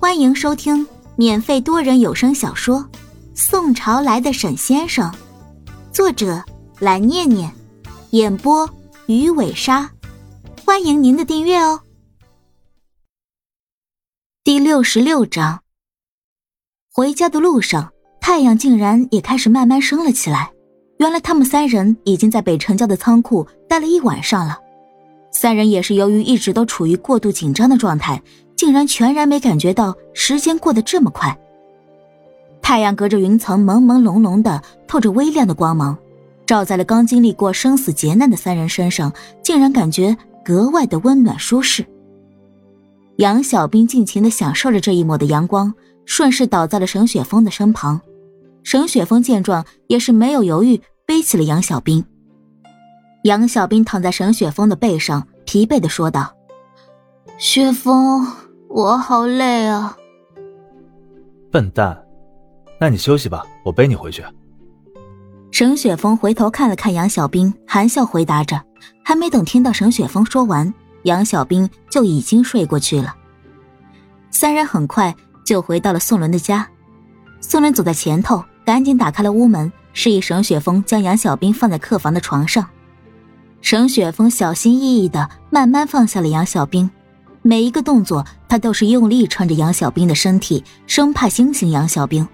欢迎收听免费多人有声小说《宋朝来的沈先生》，作者蓝念念，演播鱼尾鲨。欢迎您的订阅哦。第六十六章，回家的路上，太阳竟然也开始慢慢升了起来。原来他们三人已经在北城郊的仓库待了一晚上了。三人也是由于一直都处于过度紧张的状态。竟然全然没感觉到时间过得这么快。太阳隔着云层朦朦胧胧的透着微亮的光芒，照在了刚经历过生死劫难的三人身上，竟然感觉格外的温暖舒适。杨小兵尽情的享受着这一抹的阳光，顺势倒在了沈雪峰的身旁。沈雪峰见状也是没有犹豫，背起了杨小兵。杨小兵躺在沈雪峰的背上，疲惫的说道：“雪峰。”我好累啊！笨蛋，那你休息吧，我背你回去。沈雪峰回头看了看杨小兵，含笑回答着。还没等听到沈雪峰说完，杨小兵就已经睡过去了。三人很快就回到了宋伦的家。宋伦走在前头，赶紧打开了屋门，示意沈雪峰将杨小兵放在客房的床上。沈雪峰小心翼翼的慢慢放下了杨小兵。每一个动作，他都是用力撑着杨小兵的身体，生怕惊醒杨小兵。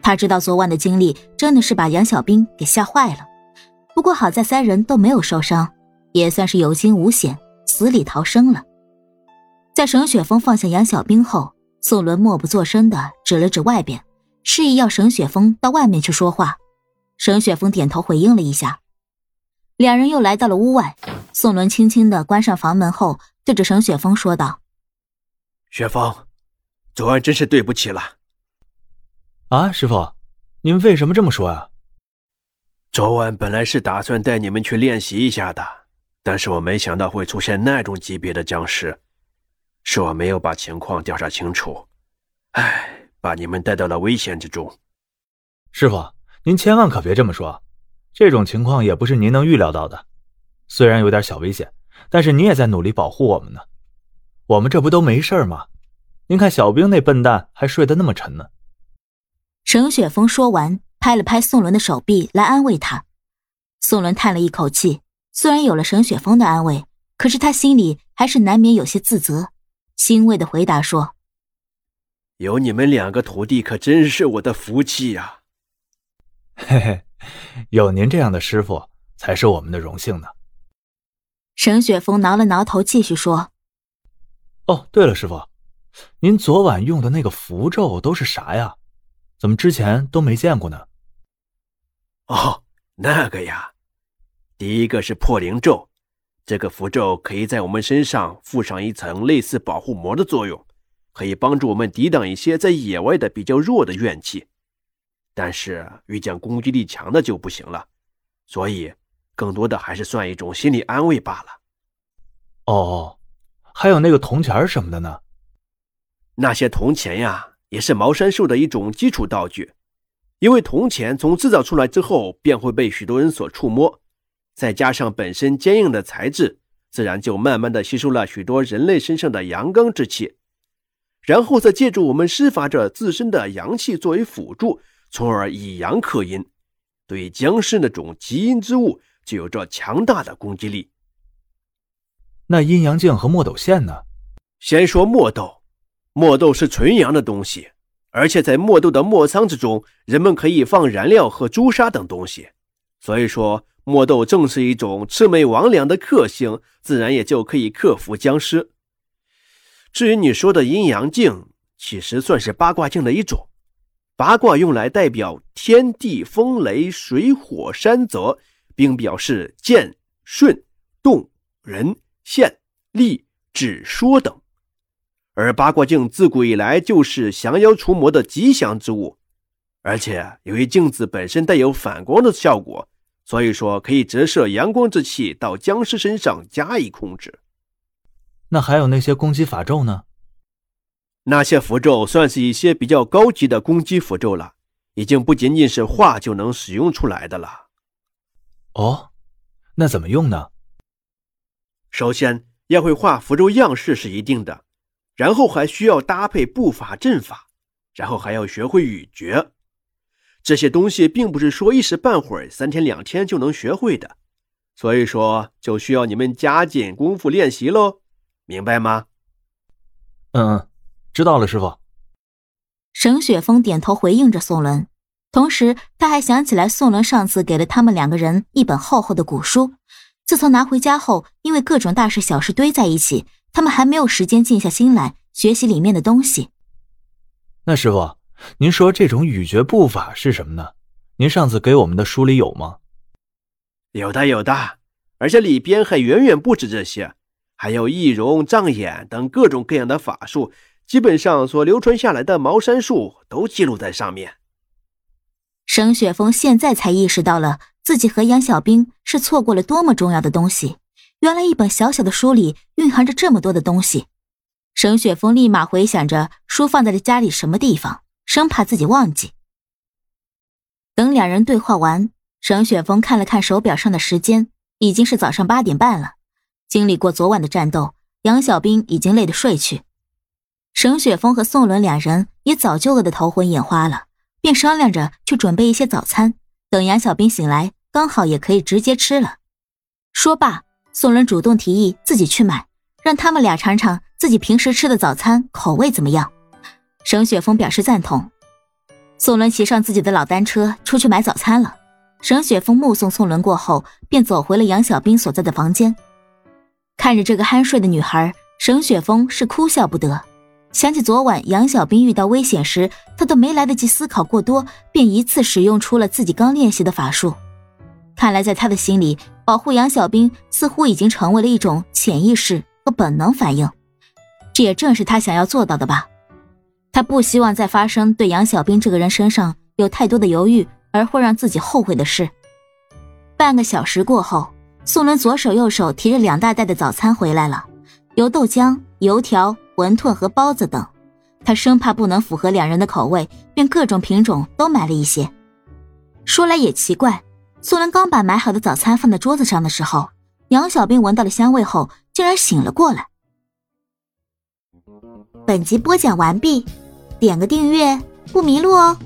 他知道昨晚的经历真的是把杨小兵给吓坏了。不过好在三人都没有受伤，也算是有惊无险，死里逃生了。在沈雪峰放下杨小兵后，宋伦默不作声的指了指外边，示意要沈雪峰到外面去说话。沈雪峰点头回应了一下。两人又来到了屋外，宋伦轻轻的关上房门后。对着沈雪峰说道：“雪峰，昨晚真是对不起了。啊，师傅，你们为什么这么说啊？昨晚本来是打算带你们去练习一下的，但是我没想到会出现那种级别的僵尸，是我没有把情况调查清楚，唉，把你们带到了危险之中。师傅，您千万可别这么说，这种情况也不是您能预料到的，虽然有点小危险。”但是你也在努力保护我们呢，我们这不都没事吗？您看小兵那笨蛋还睡得那么沉呢。沈雪峰说完，拍了拍宋伦的手臂来安慰他。宋伦叹了一口气，虽然有了沈雪峰的安慰，可是他心里还是难免有些自责，欣慰的回答说：“有你们两个徒弟，可真是我的福气呀。”嘿嘿，有您这样的师傅，才是我们的荣幸呢。沈雪峰挠了挠头，继续说：“哦，对了，师傅，您昨晚用的那个符咒都是啥呀？怎么之前都没见过呢？”“哦，那个呀，第一个是破灵咒，这个符咒可以在我们身上附上一层类似保护膜的作用，可以帮助我们抵挡一些在野外的比较弱的怨气。但是遇见攻击力强的就不行了，所以。”更多的还是算一种心理安慰罢了。哦，还有那个铜钱什么的呢？那些铜钱呀，也是茅山术的一种基础道具。因为铜钱从制造出来之后，便会被许多人所触摸，再加上本身坚硬的材质，自然就慢慢的吸收了许多人类身上的阳刚之气，然后再借助我们施法者自身的阳气作为辅助，从而以阳克阴，对僵尸那种极阴之物。就有着强大的攻击力。那阴阳镜和墨斗线呢？先说墨斗，墨斗是纯阳的东西，而且在墨斗的墨仓之中，人们可以放燃料和朱砂等东西。所以说，墨斗正是一种魑魅魍魉的克星，自然也就可以克服僵尸。至于你说的阴阳镜，其实算是八卦镜的一种。八卦用来代表天地风雷水火山泽。并表示剑、顺、动、人、线、力、止、说等，而八卦镜自古以来就是降妖除魔的吉祥之物，而且由于镜子本身带有反光的效果，所以说可以折射阳光之气到僵尸身上加以控制。那还有那些攻击法咒呢？那些符咒算是一些比较高级的攻击符咒了，已经不仅仅是画就能使用出来的了。哦，那怎么用呢？首先要会画符咒样式是一定的，然后还需要搭配步法阵法，然后还要学会语诀。这些东西并不是说一时半会儿、三天两天就能学会的，所以说就需要你们加紧功夫练习喽，明白吗？嗯嗯，知道了，师傅。沈雪峰点头回应着宋伦，同时他还想起来宋伦上次给了他们两个人一本厚厚的古书，自从拿回家后，因为各种大事小事堆在一起，他们还没有时间静下心来学习里面的东西。那师傅。您说这种语诀步法是什么呢？您上次给我们的书里有吗？有的，有的，而且里边还远远不止这些，还有易容、障眼等各种各样的法术，基本上所流传下来的茅山术都记录在上面。沈雪峰现在才意识到了自己和杨小兵是错过了多么重要的东西。原来一本小小的书里蕴含着这么多的东西。沈雪峰立马回想着书放在了家里什么地方。生怕自己忘记。等两人对话完，沈雪峰看了看手表上的时间，已经是早上八点半了。经历过昨晚的战斗，杨小兵已经累得睡去。沈雪峰和宋伦两人也早就饿得头昏眼花了，便商量着去准备一些早餐，等杨小兵醒来，刚好也可以直接吃了。说罢，宋伦主动提议自己去买，让他们俩尝尝自己平时吃的早餐口味怎么样。沈雪峰表示赞同，宋伦骑上自己的老单车出去买早餐了。沈雪峰目送宋伦过后，便走回了杨小兵所在的房间。看着这个酣睡的女孩，沈雪峰是哭笑不得。想起昨晚杨小兵遇到危险时，他都没来得及思考过多，便一次使用出了自己刚练习的法术。看来在他的心里，保护杨小兵似乎已经成为了一种潜意识和本能反应。这也正是他想要做到的吧。他不希望再发生对杨小兵这个人身上有太多的犹豫而会让自己后悔的事。半个小时过后，宋伦左手右手提着两大袋的早餐回来了，有豆浆、油条、馄饨和包子等。他生怕不能符合两人的口味，便各种品种都买了一些。说来也奇怪，苏伦刚把买好的早餐放在桌子上的时候，杨小兵闻到了香味后，竟然醒了过来。本集播讲完毕，点个订阅不迷路哦。